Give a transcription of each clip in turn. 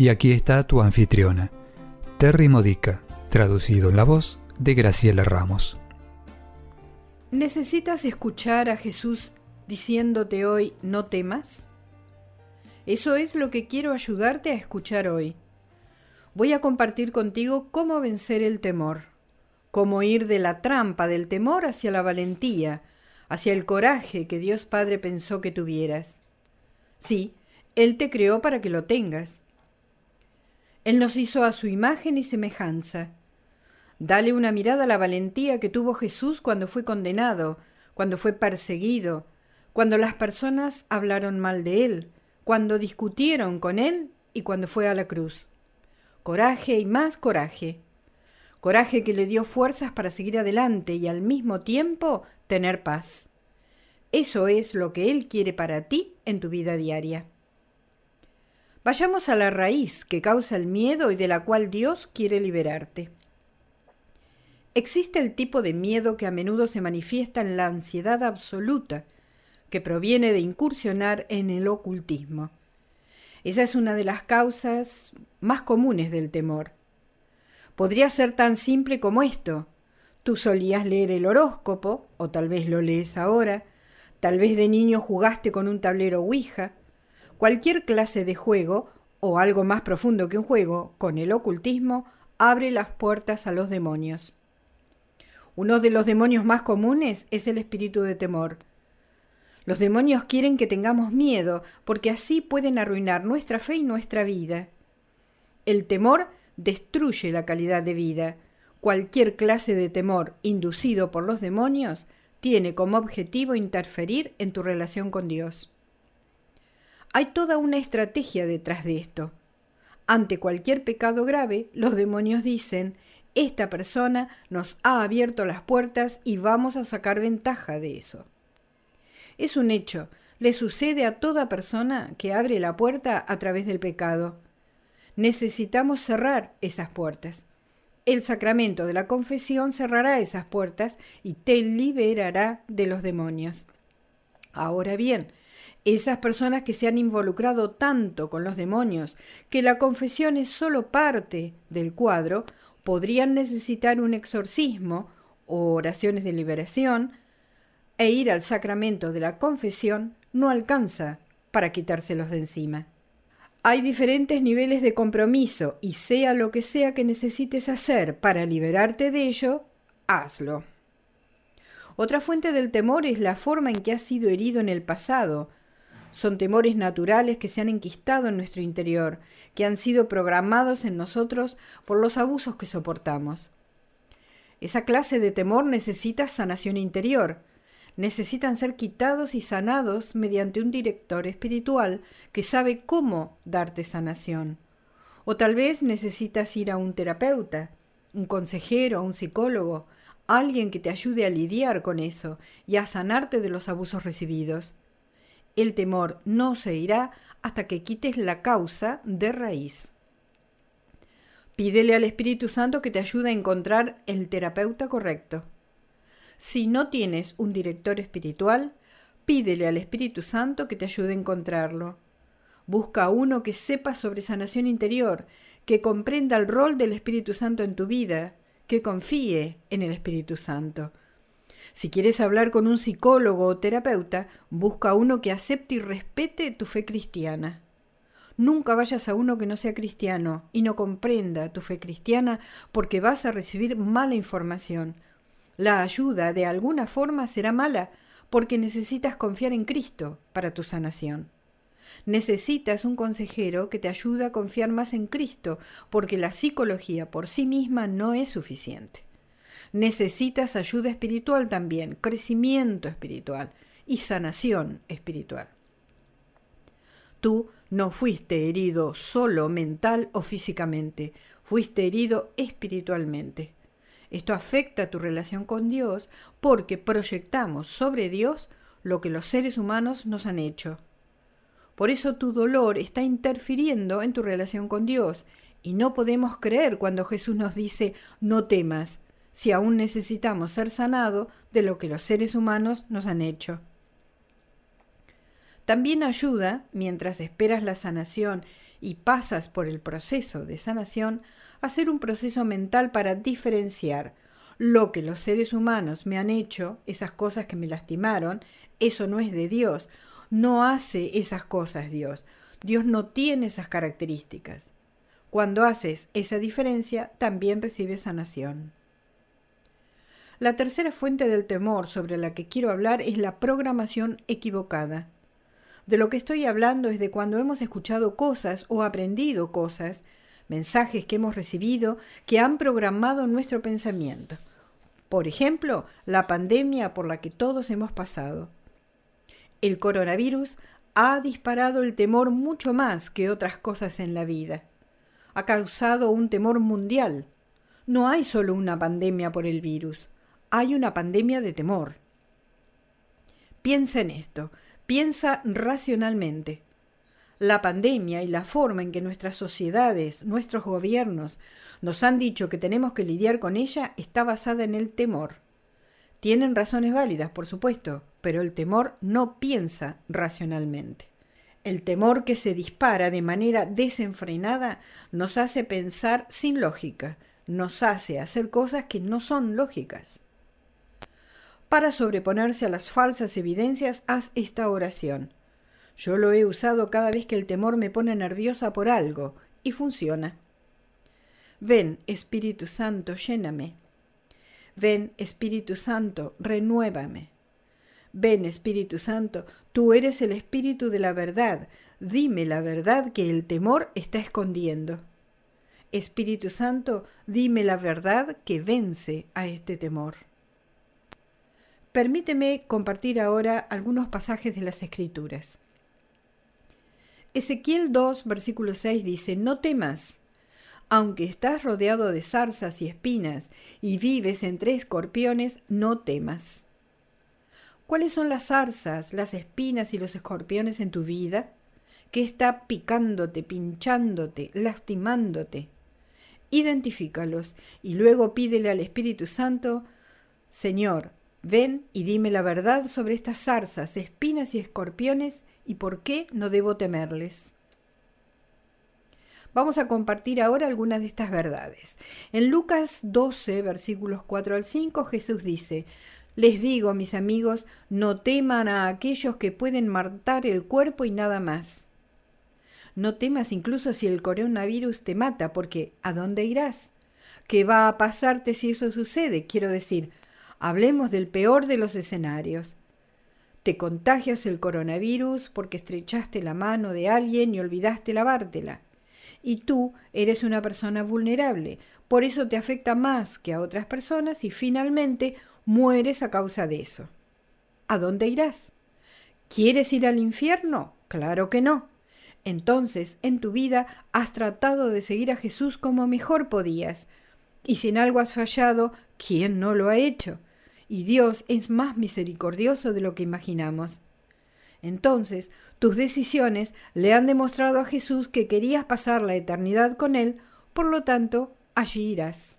Y aquí está tu anfitriona, Terry Modica, traducido en la voz de Graciela Ramos. ¿Necesitas escuchar a Jesús diciéndote hoy no temas? Eso es lo que quiero ayudarte a escuchar hoy. Voy a compartir contigo cómo vencer el temor, cómo ir de la trampa del temor hacia la valentía, hacia el coraje que Dios Padre pensó que tuvieras. Sí, Él te creó para que lo tengas. Él nos hizo a su imagen y semejanza. Dale una mirada a la valentía que tuvo Jesús cuando fue condenado, cuando fue perseguido, cuando las personas hablaron mal de Él, cuando discutieron con Él y cuando fue a la cruz. Coraje y más coraje. Coraje que le dio fuerzas para seguir adelante y al mismo tiempo tener paz. Eso es lo que Él quiere para ti en tu vida diaria. Vayamos a la raíz que causa el miedo y de la cual Dios quiere liberarte. Existe el tipo de miedo que a menudo se manifiesta en la ansiedad absoluta, que proviene de incursionar en el ocultismo. Esa es una de las causas más comunes del temor. Podría ser tan simple como esto. Tú solías leer el horóscopo, o tal vez lo lees ahora, tal vez de niño jugaste con un tablero Ouija, Cualquier clase de juego, o algo más profundo que un juego, con el ocultismo, abre las puertas a los demonios. Uno de los demonios más comunes es el espíritu de temor. Los demonios quieren que tengamos miedo, porque así pueden arruinar nuestra fe y nuestra vida. El temor destruye la calidad de vida. Cualquier clase de temor inducido por los demonios tiene como objetivo interferir en tu relación con Dios. Hay toda una estrategia detrás de esto. Ante cualquier pecado grave, los demonios dicen, esta persona nos ha abierto las puertas y vamos a sacar ventaja de eso. Es un hecho, le sucede a toda persona que abre la puerta a través del pecado. Necesitamos cerrar esas puertas. El sacramento de la confesión cerrará esas puertas y te liberará de los demonios. Ahora bien, esas personas que se han involucrado tanto con los demonios que la confesión es solo parte del cuadro, podrían necesitar un exorcismo o oraciones de liberación, e ir al sacramento de la confesión no alcanza para quitárselos de encima. Hay diferentes niveles de compromiso y sea lo que sea que necesites hacer para liberarte de ello, hazlo. Otra fuente del temor es la forma en que has sido herido en el pasado, son temores naturales que se han enquistado en nuestro interior, que han sido programados en nosotros por los abusos que soportamos. Esa clase de temor necesita sanación interior. Necesitan ser quitados y sanados mediante un director espiritual que sabe cómo darte sanación. O tal vez necesitas ir a un terapeuta, un consejero, un psicólogo, alguien que te ayude a lidiar con eso y a sanarte de los abusos recibidos. El temor no se irá hasta que quites la causa de raíz. Pídele al Espíritu Santo que te ayude a encontrar el terapeuta correcto. Si no tienes un director espiritual, pídele al Espíritu Santo que te ayude a encontrarlo. Busca uno que sepa sobre sanación interior, que comprenda el rol del Espíritu Santo en tu vida, que confíe en el Espíritu Santo. Si quieres hablar con un psicólogo o terapeuta, busca uno que acepte y respete tu fe cristiana. Nunca vayas a uno que no sea cristiano y no comprenda tu fe cristiana porque vas a recibir mala información. La ayuda de alguna forma será mala porque necesitas confiar en Cristo para tu sanación. Necesitas un consejero que te ayude a confiar más en Cristo porque la psicología por sí misma no es suficiente necesitas ayuda espiritual también, crecimiento espiritual y sanación espiritual. Tú No fuiste herido solo mental o físicamente, fuiste herido espiritualmente. Esto afecta tu relación con Dios porque proyectamos sobre Dios lo que los seres humanos nos han hecho. Por eso tu dolor está interfiriendo en tu relación con Dios y no podemos creer cuando Jesús nos dice no temas, si aún necesitamos ser sanados de lo que los seres humanos nos han hecho. También ayuda, mientras esperas la sanación y pasas por el proceso de sanación, hacer un proceso mental para diferenciar lo que los seres humanos me han hecho, esas cosas que me lastimaron, eso no es de Dios, no hace esas cosas Dios. Dios no tiene esas características. Cuando haces esa diferencia, también recibes sanación. La tercera fuente del temor sobre la que quiero hablar es la programación equivocada. De lo que estoy hablando es de cuando hemos escuchado cosas o aprendido cosas, mensajes que hemos recibido que han programado nuestro pensamiento. Por ejemplo, la pandemia por la que todos hemos pasado. El coronavirus ha disparado el temor mucho más que otras cosas en la vida ha causado un temor mundial. No hay solo una pandemia por el virus, hay una pandemia de temor. Piensa en esto, piensa racionalmente. La pandemia y la forma en que nuestras sociedades, nuestros gobiernos, nos han dicho que tenemos que lidiar con ella está basada en el temor. Tienen razones válidas, por supuesto, pero el temor no piensa racionalmente. El temor que se dispara de manera desenfrenada nos hace pensar sin lógica, nos hace hacer cosas que no son lógicas. Para sobreponerse a las falsas evidencias, haz esta oración. Yo lo he usado cada vez que el temor me pone nerviosa por algo, y funciona. Ven, Espíritu Santo, lléname. Ven, Espíritu Santo, renuévame. Ven, Espíritu Santo, tú eres el Espíritu de la verdad, dime la verdad que el temor está escondiendo. Espíritu Santo, dime la verdad que vence a este temor. Permíteme compartir ahora algunos pasajes de las Escrituras. Ezequiel 2, versículo 6 dice, No temas, aunque estás rodeado de zarzas y espinas y vives entre escorpiones, no temas. ¿Cuáles son las zarzas, las espinas y los escorpiones en tu vida? ¿Qué está picándote, pinchándote, lastimándote? Identifícalos y luego pídele al Espíritu Santo, Señor, ven y dime la verdad sobre estas zarzas, espinas y escorpiones y por qué no debo temerles. Vamos a compartir ahora algunas de estas verdades. En Lucas 12, versículos 4 al 5, Jesús dice, les digo, mis amigos, no teman a aquellos que pueden matar el cuerpo y nada más. No temas incluso si el coronavirus te mata, porque ¿a dónde irás? ¿Qué va a pasarte si eso sucede? Quiero decir, hablemos del peor de los escenarios. Te contagias el coronavirus porque estrechaste la mano de alguien y olvidaste lavártela. Y tú eres una persona vulnerable, por eso te afecta más que a otras personas y finalmente mueres a causa de eso. ¿A dónde irás? ¿Quieres ir al infierno? Claro que no. Entonces, en tu vida has tratado de seguir a Jesús como mejor podías. Y si en algo has fallado, ¿quién no lo ha hecho? Y Dios es más misericordioso de lo que imaginamos. Entonces, tus decisiones le han demostrado a Jesús que querías pasar la eternidad con Él, por lo tanto, allí irás.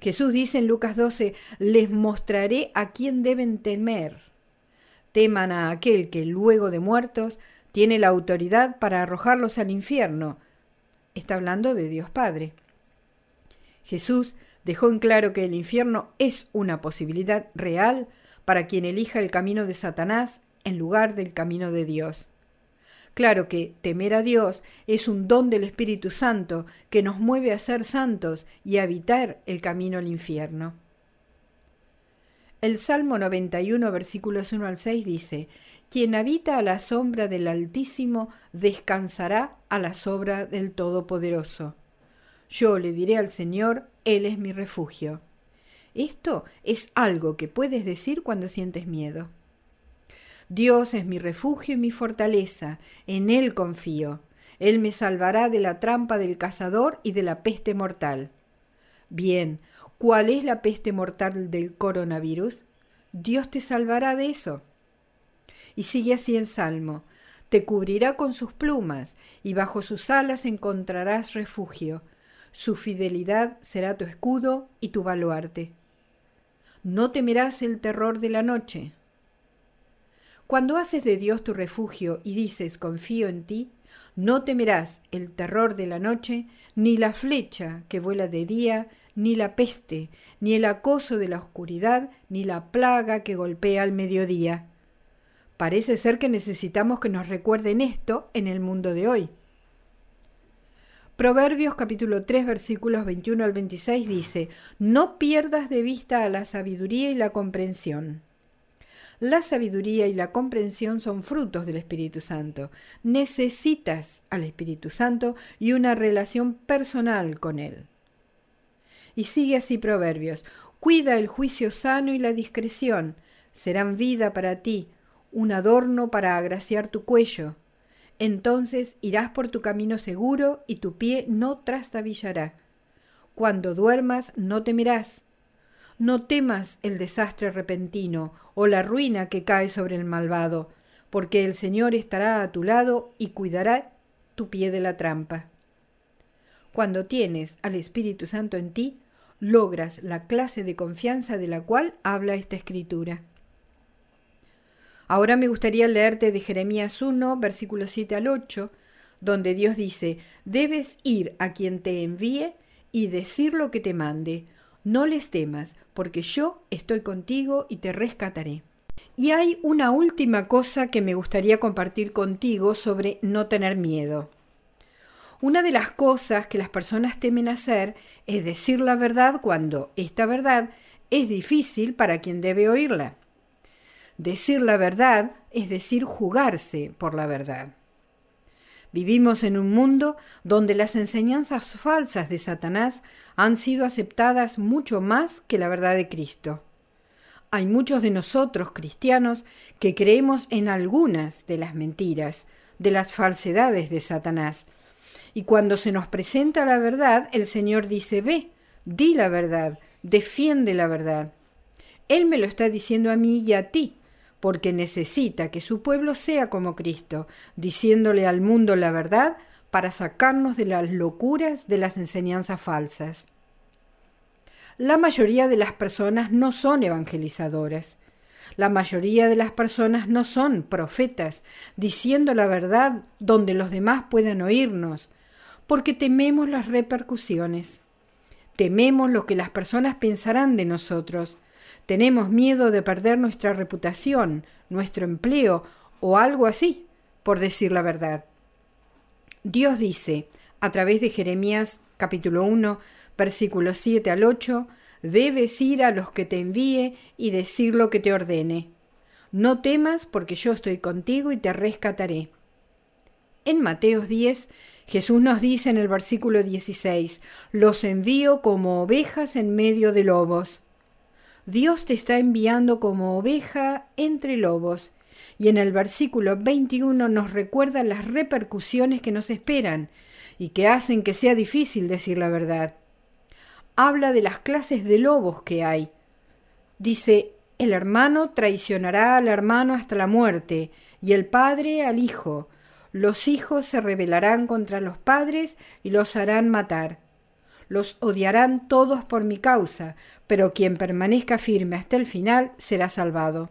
Jesús dice en Lucas 12, les mostraré a quién deben temer. Teman a aquel que luego de muertos tiene la autoridad para arrojarlos al infierno. Está hablando de Dios Padre. Jesús dejó en claro que el infierno es una posibilidad real para quien elija el camino de Satanás en lugar del camino de Dios. Claro que temer a Dios es un don del Espíritu Santo que nos mueve a ser santos y a evitar el camino al infierno. El Salmo 91, versículos 1 al 6 dice, Quien habita a la sombra del Altísimo descansará a la sombra del Todopoderoso. Yo le diré al Señor, Él es mi refugio. Esto es algo que puedes decir cuando sientes miedo. Dios es mi refugio y mi fortaleza, en Él confío. Él me salvará de la trampa del cazador y de la peste mortal. Bien, ¿cuál es la peste mortal del coronavirus? Dios te salvará de eso. Y sigue así el salmo. Te cubrirá con sus plumas, y bajo sus alas encontrarás refugio. Su fidelidad será tu escudo y tu baluarte. No temerás el terror de la noche. Cuando haces de Dios tu refugio y dices confío en ti, no temerás el terror de la noche, ni la flecha que vuela de día, ni la peste, ni el acoso de la oscuridad, ni la plaga que golpea al mediodía. Parece ser que necesitamos que nos recuerden esto en el mundo de hoy. Proverbios capítulo 3 versículos 21 al 26 dice, No pierdas de vista a la sabiduría y la comprensión. La sabiduría y la comprensión son frutos del Espíritu Santo. Necesitas al Espíritu Santo y una relación personal con Él. Y sigue así Proverbios. Cuida el juicio sano y la discreción. Serán vida para ti, un adorno para agraciar tu cuello. Entonces irás por tu camino seguro y tu pie no trastabillará. Cuando duermas no temerás no temas el desastre repentino o la ruina que cae sobre el malvado, porque el Señor estará a tu lado y cuidará tu pie de la trampa. Cuando tienes al Espíritu Santo en ti, logras la clase de confianza de la cual habla esta escritura. Ahora me gustaría leerte de Jeremías 1, versículos 7 al 8, donde Dios dice, debes ir a quien te envíe y decir lo que te mande, no les temas, porque yo estoy contigo y te rescataré. Y hay una última cosa que me gustaría compartir contigo sobre no tener miedo. Una de las cosas que las personas temen hacer es decir la verdad cuando esta verdad es difícil para quien debe oírla. Decir la verdad es decir jugarse por la verdad. Vivimos en un mundo donde las enseñanzas falsas de Satanás han sido aceptadas mucho más que la verdad de Cristo. Hay muchos de nosotros, cristianos, que creemos en algunas de las mentiras, de las falsedades de Satanás. Y cuando se nos presenta la verdad, el Señor dice, ve, di la verdad, defiende la verdad. Él me lo está diciendo a mí y a ti, porque necesita que su pueblo sea como Cristo, diciéndole al mundo la verdad para sacarnos de las locuras de las enseñanzas falsas. La mayoría de las personas no son evangelizadoras. La mayoría de las personas no son profetas, diciendo la verdad donde los demás puedan oírnos, porque tememos las repercusiones. Tememos lo que las personas pensarán de nosotros, tenemos miedo de perder nuestra reputación, nuestro empleo o algo así, por decir la verdad. Dios dice, a través de Jeremías capítulo 1, versículos 7 al 8, debes ir a los que te envíe y decir lo que te ordene. No temas porque yo estoy contigo y te rescataré. En Mateos 10, Jesús nos dice en el versículo 16, los envío como ovejas en medio de lobos. Dios te está enviando como oveja entre lobos. Y en el versículo 21 nos recuerda las repercusiones que nos esperan y que hacen que sea difícil decir la verdad. Habla de las clases de lobos que hay. Dice, el hermano traicionará al hermano hasta la muerte, y el padre al hijo. Los hijos se rebelarán contra los padres y los harán matar los odiarán todos por mi causa, pero quien permanezca firme hasta el final será salvado.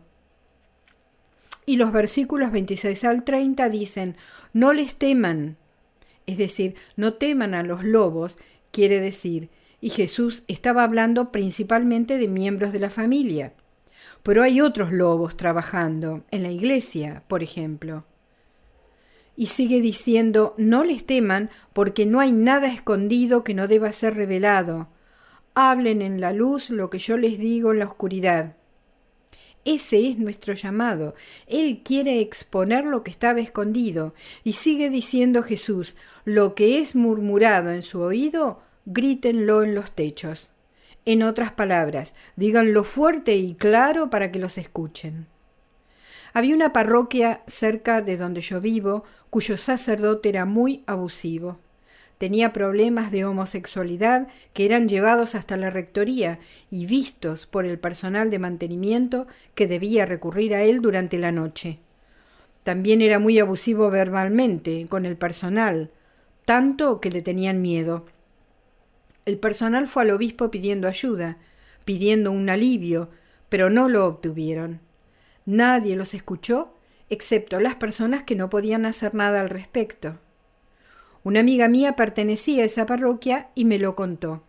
Y los versículos 26 al 30 dicen, no les teman, es decir, no teman a los lobos, quiere decir, y Jesús estaba hablando principalmente de miembros de la familia. Pero hay otros lobos trabajando, en la iglesia, por ejemplo. Y sigue diciendo, no les teman, porque no hay nada escondido que no deba ser revelado. Hablen en la luz lo que yo les digo en la oscuridad. Ese es nuestro llamado. Él quiere exponer lo que estaba escondido. Y sigue diciendo Jesús, lo que es murmurado en su oído, grítenlo en los techos. En otras palabras, díganlo fuerte y claro para que los escuchen. Había una parroquia cerca de donde yo vivo cuyo sacerdote era muy abusivo. Tenía problemas de homosexualidad que eran llevados hasta la rectoría y vistos por el personal de mantenimiento que debía recurrir a él durante la noche. También era muy abusivo verbalmente con el personal, tanto que le tenían miedo. El personal fue al obispo pidiendo ayuda, pidiendo un alivio, pero no lo obtuvieron. Nadie los escuchó, excepto las personas que no podían hacer nada al respecto. Una amiga mía pertenecía a esa parroquia y me lo contó.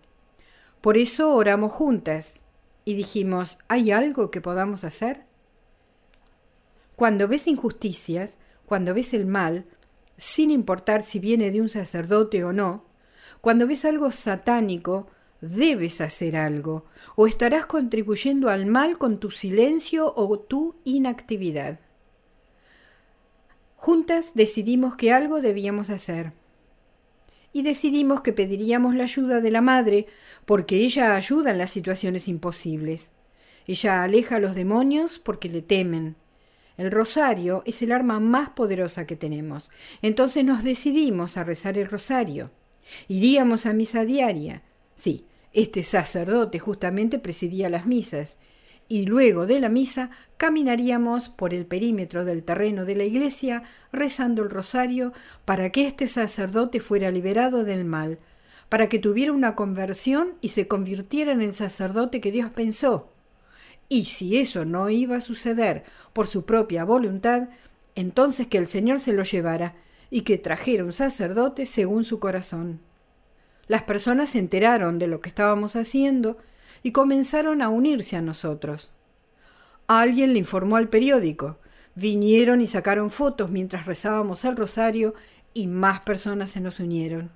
Por eso oramos juntas y dijimos, ¿hay algo que podamos hacer? Cuando ves injusticias, cuando ves el mal, sin importar si viene de un sacerdote o no, cuando ves algo satánico, debes hacer algo, o estarás contribuyendo al mal con tu silencio o tu inactividad. Juntas decidimos que algo debíamos hacer y decidimos que pediríamos la ayuda de la madre porque ella ayuda en las situaciones imposibles. Ella aleja a los demonios porque le temen. El rosario es el arma más poderosa que tenemos. Entonces nos decidimos a rezar el rosario. Iríamos a misa diaria. Sí, este sacerdote justamente presidía las misas y luego de la misa caminaríamos por el perímetro del terreno de la iglesia rezando el rosario para que este sacerdote fuera liberado del mal, para que tuviera una conversión y se convirtiera en el sacerdote que Dios pensó. Y si eso no iba a suceder por su propia voluntad, entonces que el Señor se lo llevara y que trajera un sacerdote según su corazón. Las personas se enteraron de lo que estábamos haciendo y comenzaron a unirse a nosotros. Alguien le informó al periódico. Vinieron y sacaron fotos mientras rezábamos el rosario y más personas se nos unieron.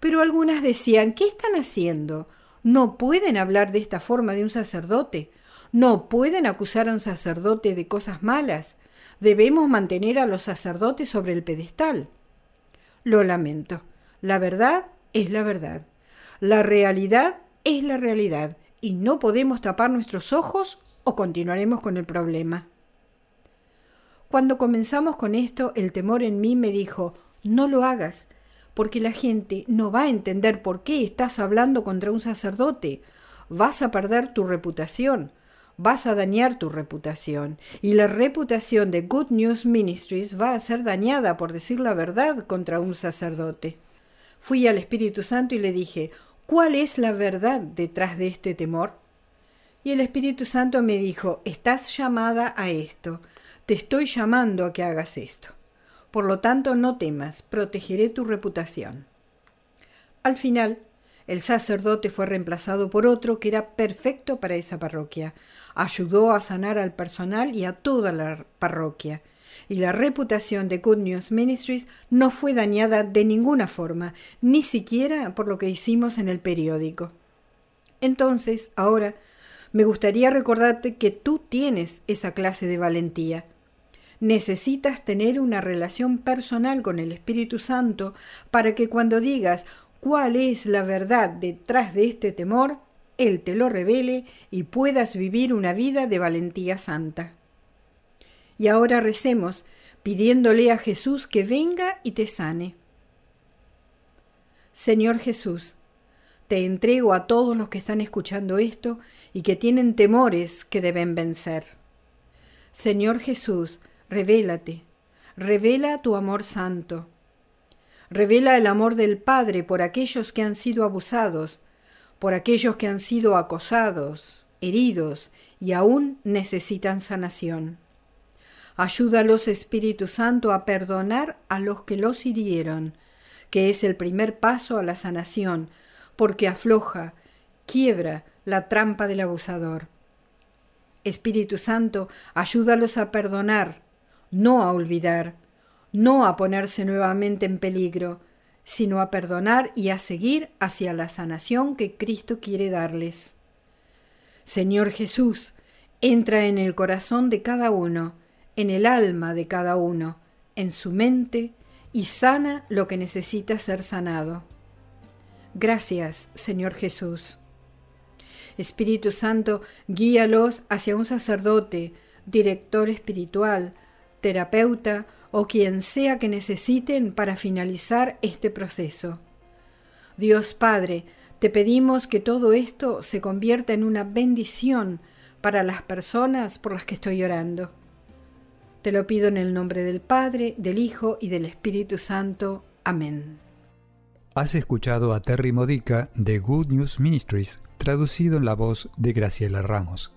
Pero algunas decían, ¿qué están haciendo? No pueden hablar de esta forma de un sacerdote. No pueden acusar a un sacerdote de cosas malas. Debemos mantener a los sacerdotes sobre el pedestal. Lo lamento. La verdad es la verdad. La realidad es la realidad y no podemos tapar nuestros ojos o continuaremos con el problema. Cuando comenzamos con esto, el temor en mí me dijo, no lo hagas, porque la gente no va a entender por qué estás hablando contra un sacerdote. Vas a perder tu reputación, vas a dañar tu reputación, y la reputación de Good News Ministries va a ser dañada por decir la verdad contra un sacerdote. Fui al Espíritu Santo y le dije, ¿Cuál es la verdad detrás de este temor? Y el Espíritu Santo me dijo, estás llamada a esto, te estoy llamando a que hagas esto. Por lo tanto, no temas, protegeré tu reputación. Al final, el sacerdote fue reemplazado por otro que era perfecto para esa parroquia. Ayudó a sanar al personal y a toda la parroquia y la reputación de Good News Ministries no fue dañada de ninguna forma, ni siquiera por lo que hicimos en el periódico. Entonces, ahora, me gustaría recordarte que tú tienes esa clase de valentía. Necesitas tener una relación personal con el Espíritu Santo para que cuando digas cuál es la verdad detrás de este temor, Él te lo revele y puedas vivir una vida de valentía santa. Y ahora recemos pidiéndole a Jesús que venga y te sane. Señor Jesús, te entrego a todos los que están escuchando esto y que tienen temores que deben vencer. Señor Jesús, revélate, revela tu amor santo. Revela el amor del Padre por aquellos que han sido abusados, por aquellos que han sido acosados, heridos y aún necesitan sanación. Ayúdalos, Espíritu Santo, a perdonar a los que los hirieron, que es el primer paso a la sanación, porque afloja, quiebra la trampa del abusador. Espíritu Santo, ayúdalos a perdonar, no a olvidar, no a ponerse nuevamente en peligro, sino a perdonar y a seguir hacia la sanación que Cristo quiere darles. Señor Jesús, entra en el corazón de cada uno, en el alma de cada uno, en su mente, y sana lo que necesita ser sanado. Gracias, Señor Jesús. Espíritu Santo, guíalos hacia un sacerdote, director espiritual, terapeuta o quien sea que necesiten para finalizar este proceso. Dios Padre, te pedimos que todo esto se convierta en una bendición para las personas por las que estoy orando. Te lo pido en el nombre del Padre, del Hijo y del Espíritu Santo. Amén. Has escuchado a Terry Modica de Good News Ministries, traducido en la voz de Graciela Ramos.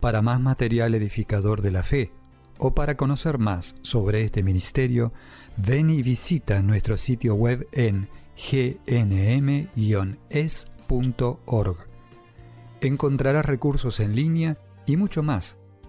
Para más material edificador de la fe o para conocer más sobre este ministerio, ven y visita nuestro sitio web en gnm-es.org. Encontrarás recursos en línea y mucho más